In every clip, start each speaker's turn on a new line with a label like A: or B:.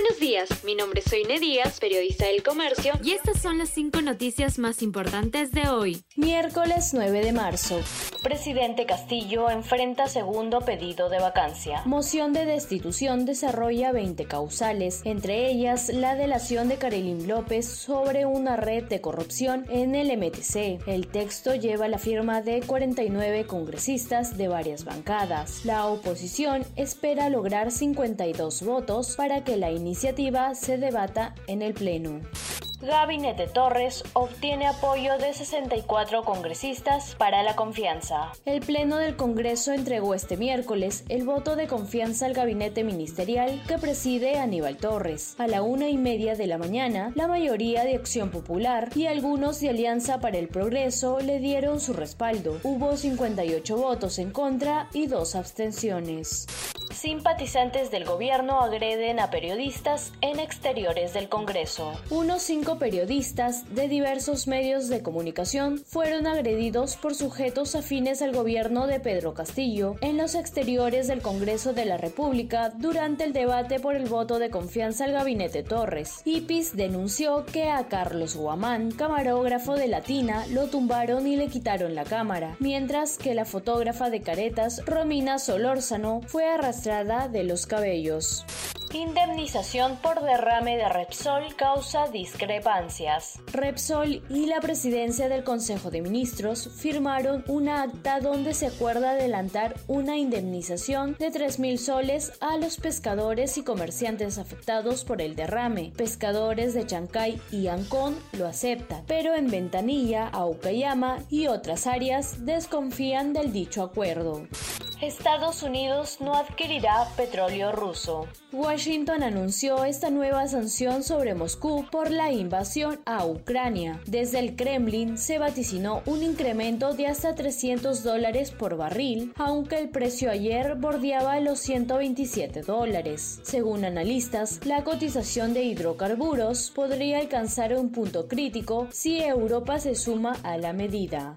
A: Buenos días, mi nombre es Soine Díaz, periodista del Comercio,
B: y estas son las cinco noticias más importantes de hoy.
C: Miércoles 9 de marzo. Presidente Castillo enfrenta segundo pedido de vacancia. Moción de destitución desarrolla 20 causales, entre ellas la delación de Karelim López sobre una red de corrupción en el MTC. El texto lleva la firma de 49 congresistas de varias bancadas. La oposición espera lograr 52 votos para que la iniciativa se debata en el Pleno. Gabinete Torres obtiene apoyo de 64 congresistas para la confianza. El Pleno del Congreso entregó este miércoles el voto de confianza al gabinete ministerial que preside Aníbal Torres. A la una y media de la mañana, la mayoría de Acción Popular y algunos de Alianza para el Progreso le dieron su respaldo. Hubo 58 votos en contra y dos abstenciones. Simpatizantes del gobierno agreden a periodistas en exteriores del Congreso. Unos cinco periodistas de diversos medios de comunicación fueron agredidos por sujetos afines al gobierno de Pedro Castillo en los exteriores del Congreso de la República durante el debate por el voto de confianza al gabinete Torres. IPIS denunció que a Carlos Guamán, camarógrafo de Latina, lo tumbaron y le quitaron la cámara, mientras que la fotógrafa de caretas, Romina Solórzano, fue arrastrada de los cabellos. Indemnización por derrame de Repsol causa discrepancias. Repsol y la presidencia del Consejo de Ministros firmaron una acta donde se acuerda adelantar una indemnización de 3.000 soles a los pescadores y comerciantes afectados por el derrame. Pescadores de Chancay y Ancón lo aceptan, pero en Ventanilla, Aucayama y otras áreas desconfían del dicho acuerdo. Estados Unidos no adquirirá petróleo ruso. Washington anunció esta nueva sanción sobre Moscú por la invasión a Ucrania. Desde el Kremlin se vaticinó un incremento de hasta 300 dólares por barril, aunque el precio ayer bordeaba los 127 dólares. Según analistas, la cotización de hidrocarburos podría alcanzar un punto crítico si Europa se suma a la medida.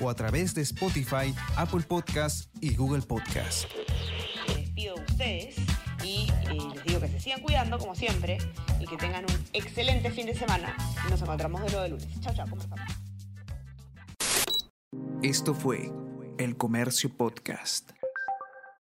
D: o a través de Spotify, Apple Podcasts y Google Podcasts.
E: Me despido de ustedes y eh, les digo que se sigan cuidando como siempre y que tengan un excelente fin de semana. Nos encontramos de nuevo de lunes. Chao, chao, conversamos.
D: Esto fue El Comercio Podcast.